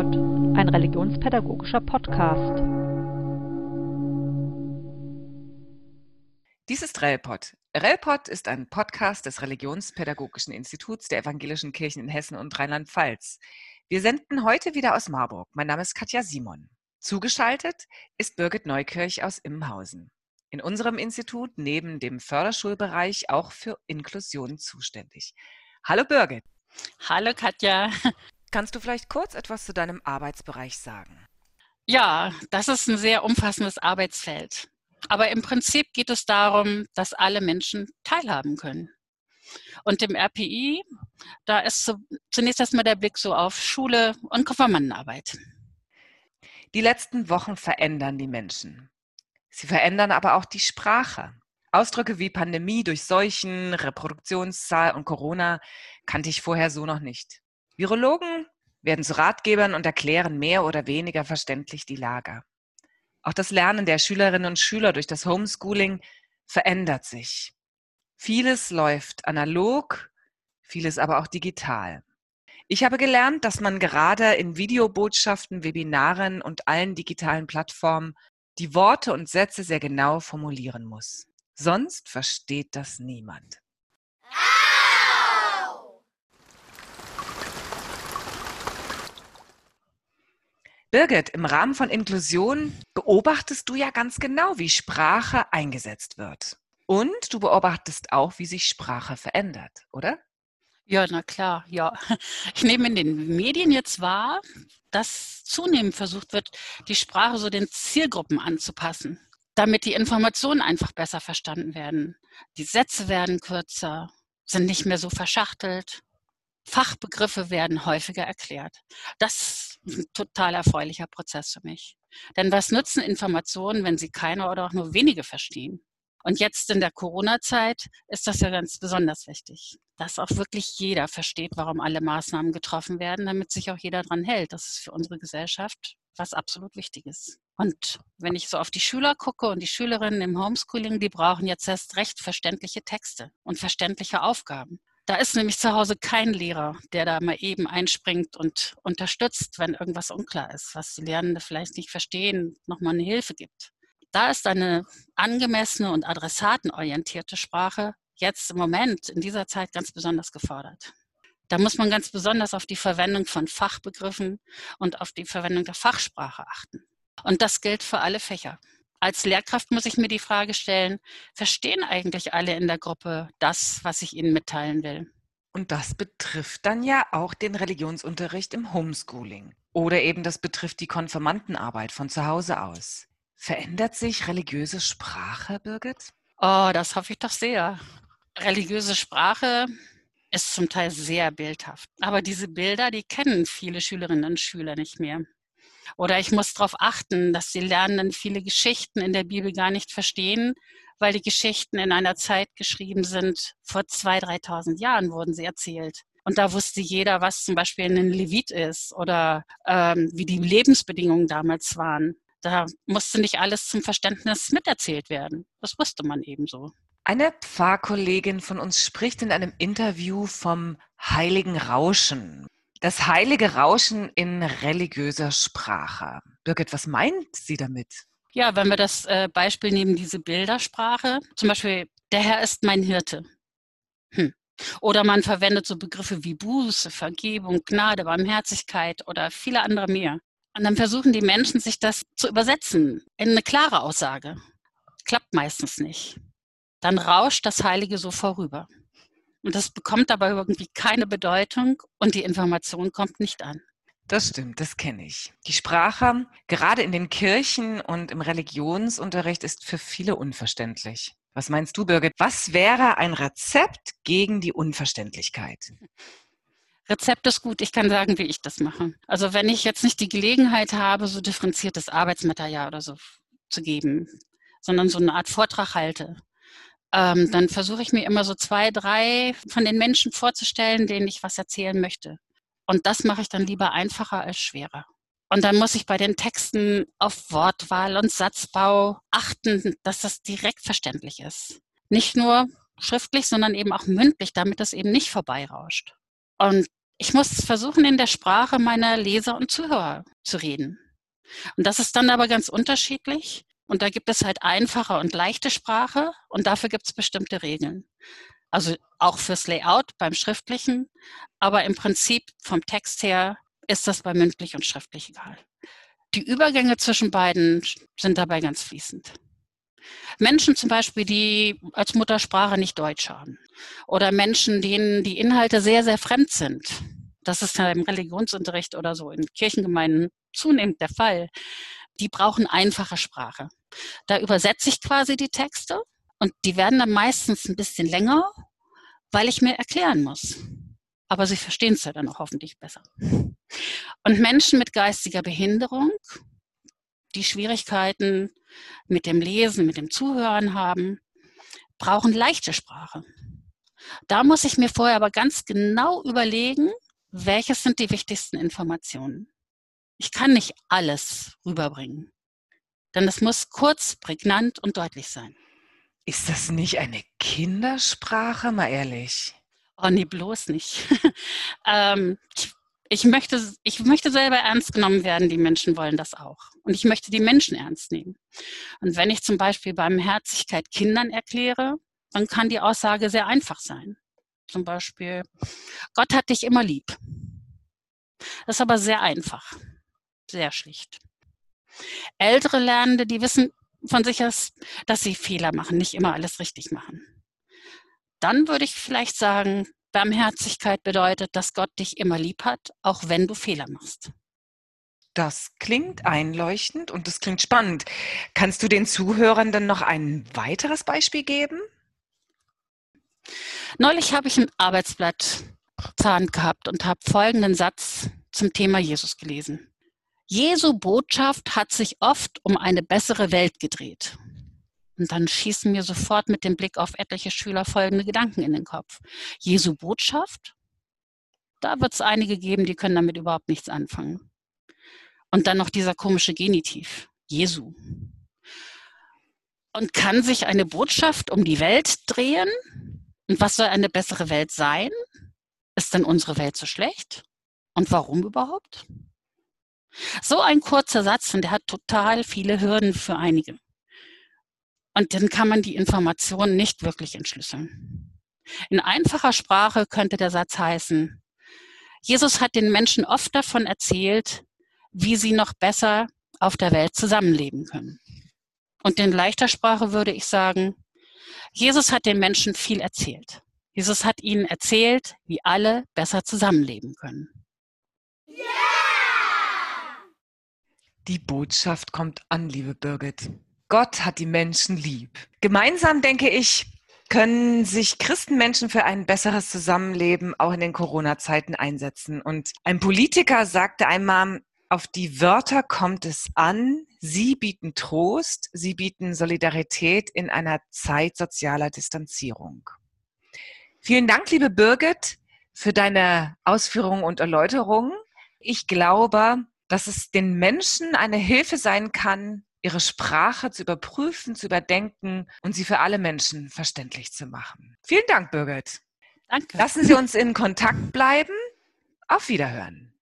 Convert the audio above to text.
RELPOD, ein religionspädagogischer Podcast. Dies ist RELPOD. RELPOD ist ein Podcast des Religionspädagogischen Instituts der Evangelischen Kirchen in Hessen und Rheinland-Pfalz. Wir senden heute wieder aus Marburg. Mein Name ist Katja Simon. Zugeschaltet ist Birgit Neukirch aus Immenhausen. In unserem Institut neben dem Förderschulbereich auch für Inklusion zuständig. Hallo Birgit. Hallo Katja. Kannst du vielleicht kurz etwas zu deinem Arbeitsbereich sagen? Ja, das ist ein sehr umfassendes Arbeitsfeld. Aber im Prinzip geht es darum, dass alle Menschen teilhaben können. Und im RPI, da ist zunächst erstmal der Blick so auf Schule und Konfirmandenarbeit. Die letzten Wochen verändern die Menschen. Sie verändern aber auch die Sprache. Ausdrücke wie Pandemie, Durchseuchen, Reproduktionszahl und Corona kannte ich vorher so noch nicht. Virologen werden zu Ratgebern und erklären mehr oder weniger verständlich die Lage. Auch das Lernen der Schülerinnen und Schüler durch das Homeschooling verändert sich. Vieles läuft analog, vieles aber auch digital. Ich habe gelernt, dass man gerade in Videobotschaften, Webinaren und allen digitalen Plattformen die Worte und Sätze sehr genau formulieren muss. Sonst versteht das niemand. Birgit, im Rahmen von Inklusion beobachtest du ja ganz genau, wie Sprache eingesetzt wird. Und du beobachtest auch, wie sich Sprache verändert, oder? Ja, na klar, ja. Ich nehme in den Medien jetzt wahr, dass zunehmend versucht wird, die Sprache so den Zielgruppen anzupassen, damit die Informationen einfach besser verstanden werden. Die Sätze werden kürzer, sind nicht mehr so verschachtelt. Fachbegriffe werden häufiger erklärt. Das ein total erfreulicher Prozess für mich. Denn was nützen Informationen, wenn sie keiner oder auch nur wenige verstehen? Und jetzt in der Corona-Zeit ist das ja ganz besonders wichtig, dass auch wirklich jeder versteht, warum alle Maßnahmen getroffen werden, damit sich auch jeder dran hält. Das ist für unsere Gesellschaft was absolut Wichtiges. Und wenn ich so auf die Schüler gucke und die Schülerinnen im Homeschooling, die brauchen jetzt erst recht verständliche Texte und verständliche Aufgaben. Da ist nämlich zu Hause kein Lehrer, der da mal eben einspringt und unterstützt, wenn irgendwas unklar ist, was die Lernenden vielleicht nicht verstehen, nochmal eine Hilfe gibt. Da ist eine angemessene und adressatenorientierte Sprache jetzt im Moment in dieser Zeit ganz besonders gefordert. Da muss man ganz besonders auf die Verwendung von Fachbegriffen und auf die Verwendung der Fachsprache achten. Und das gilt für alle Fächer als Lehrkraft muss ich mir die Frage stellen, verstehen eigentlich alle in der Gruppe das, was ich ihnen mitteilen will? Und das betrifft dann ja auch den Religionsunterricht im Homeschooling. Oder eben das betrifft die Konfirmandenarbeit von zu Hause aus. Verändert sich religiöse Sprache, Birgit? Oh, das hoffe ich doch sehr. Religiöse Sprache ist zum Teil sehr bildhaft. Aber diese Bilder, die kennen viele Schülerinnen und Schüler nicht mehr. Oder ich muss darauf achten, dass die Lernenden viele Geschichten in der Bibel gar nicht verstehen, weil die Geschichten in einer Zeit geschrieben sind, vor zwei, dreitausend Jahren wurden sie erzählt. Und da wusste jeder, was zum Beispiel ein Levit ist oder ähm, wie die Lebensbedingungen damals waren. Da musste nicht alles zum Verständnis miterzählt werden. Das wusste man ebenso. Eine Pfarrkollegin von uns spricht in einem Interview vom heiligen Rauschen. Das heilige Rauschen in religiöser Sprache. Birgit, was meint sie damit? Ja, wenn wir das äh, Beispiel nehmen, diese Bildersprache, zum Beispiel, der Herr ist mein Hirte. Hm. Oder man verwendet so Begriffe wie Buße, Vergebung, Gnade, Barmherzigkeit oder viele andere mehr. Und dann versuchen die Menschen, sich das zu übersetzen in eine klare Aussage. Klappt meistens nicht. Dann rauscht das Heilige so vorüber. Und das bekommt dabei irgendwie keine Bedeutung und die Information kommt nicht an. Das stimmt, das kenne ich. Die Sprache, gerade in den Kirchen und im Religionsunterricht, ist für viele unverständlich. Was meinst du, Birgit? Was wäre ein Rezept gegen die Unverständlichkeit? Rezept ist gut. Ich kann sagen, wie ich das mache. Also wenn ich jetzt nicht die Gelegenheit habe, so differenziertes Arbeitsmaterial oder so zu geben, sondern so eine Art Vortrag halte, ähm, dann versuche ich mir immer so zwei, drei von den Menschen vorzustellen, denen ich was erzählen möchte. Und das mache ich dann lieber einfacher als schwerer. Und dann muss ich bei den Texten auf Wortwahl und Satzbau achten, dass das direkt verständlich ist. Nicht nur schriftlich, sondern eben auch mündlich, damit das eben nicht vorbeirauscht. Und Ich muss versuchen, in der Sprache meiner Leser und Zuhörer zu reden. Und das ist dann aber ganz unterschiedlich. Und da gibt es halt einfache und leichte Sprache und dafür gibt es bestimmte Regeln. Also auch fürs Layout beim Schriftlichen, aber im Prinzip vom Text her ist das bei mündlich und schriftlich egal. Die Übergänge zwischen beiden sind dabei ganz fließend. Menschen zum Beispiel, die als Muttersprache nicht Deutsch haben oder Menschen, denen die Inhalte sehr, sehr fremd sind. Das ist ja im Religionsunterricht oder so in Kirchengemeinden zunehmend der Fall. Die brauchen einfache Sprache. Da übersetze ich quasi die Texte und die werden dann meistens ein bisschen länger, weil ich mir erklären muss. Aber sie verstehen es ja dann auch hoffentlich besser. Und Menschen mit geistiger Behinderung, die Schwierigkeiten mit dem Lesen, mit dem Zuhören haben, brauchen leichte Sprache. Da muss ich mir vorher aber ganz genau überlegen, welches sind die wichtigsten Informationen. Ich kann nicht alles rüberbringen, denn es muss kurz, prägnant und deutlich sein. Ist das nicht eine Kindersprache, mal ehrlich? Oh nee, bloß nicht. ähm, ich ich möchte, ich möchte selber ernst genommen werden. Die Menschen wollen das auch. Und ich möchte die Menschen ernst nehmen. Und wenn ich zum Beispiel beim Herzlichkeit Kindern erkläre, dann kann die Aussage sehr einfach sein. Zum Beispiel, Gott hat dich immer lieb. Das ist aber sehr einfach. Sehr schlicht. Ältere Lernende, die wissen von sich aus, dass sie Fehler machen, nicht immer alles richtig machen. Dann würde ich vielleicht sagen, Barmherzigkeit bedeutet, dass Gott dich immer lieb hat, auch wenn du Fehler machst. Das klingt einleuchtend und das klingt spannend. Kannst du den Zuhörenden noch ein weiteres Beispiel geben? Neulich habe ich ein Arbeitsblatt Zahn gehabt und habe folgenden Satz zum Thema Jesus gelesen. Jesu Botschaft hat sich oft um eine bessere Welt gedreht. Und dann schießen mir sofort mit dem Blick auf etliche Schüler folgende Gedanken in den Kopf. Jesu Botschaft? Da wird es einige geben, die können damit überhaupt nichts anfangen. Und dann noch dieser komische Genitiv. Jesu. Und kann sich eine Botschaft um die Welt drehen? Und was soll eine bessere Welt sein? Ist denn unsere Welt so schlecht? Und warum überhaupt? So ein kurzer Satz und der hat total viele Hürden für einige. Und dann kann man die Informationen nicht wirklich entschlüsseln. In einfacher Sprache könnte der Satz heißen, Jesus hat den Menschen oft davon erzählt, wie sie noch besser auf der Welt zusammenleben können. Und in leichter Sprache würde ich sagen, Jesus hat den Menschen viel erzählt. Jesus hat ihnen erzählt, wie alle besser zusammenleben können. Yeah! Die Botschaft kommt an, liebe Birgit. Gott hat die Menschen lieb. Gemeinsam, denke ich, können sich Christenmenschen für ein besseres Zusammenleben auch in den Corona-Zeiten einsetzen. Und ein Politiker sagte einmal, auf die Wörter kommt es an. Sie bieten Trost, sie bieten Solidarität in einer Zeit sozialer Distanzierung. Vielen Dank, liebe Birgit, für deine Ausführungen und Erläuterungen. Ich glaube, dass es den Menschen eine Hilfe sein kann, ihre Sprache zu überprüfen, zu überdenken und sie für alle Menschen verständlich zu machen. Vielen Dank, Birgit. Danke. Lassen Sie uns in Kontakt bleiben. Auf Wiederhören.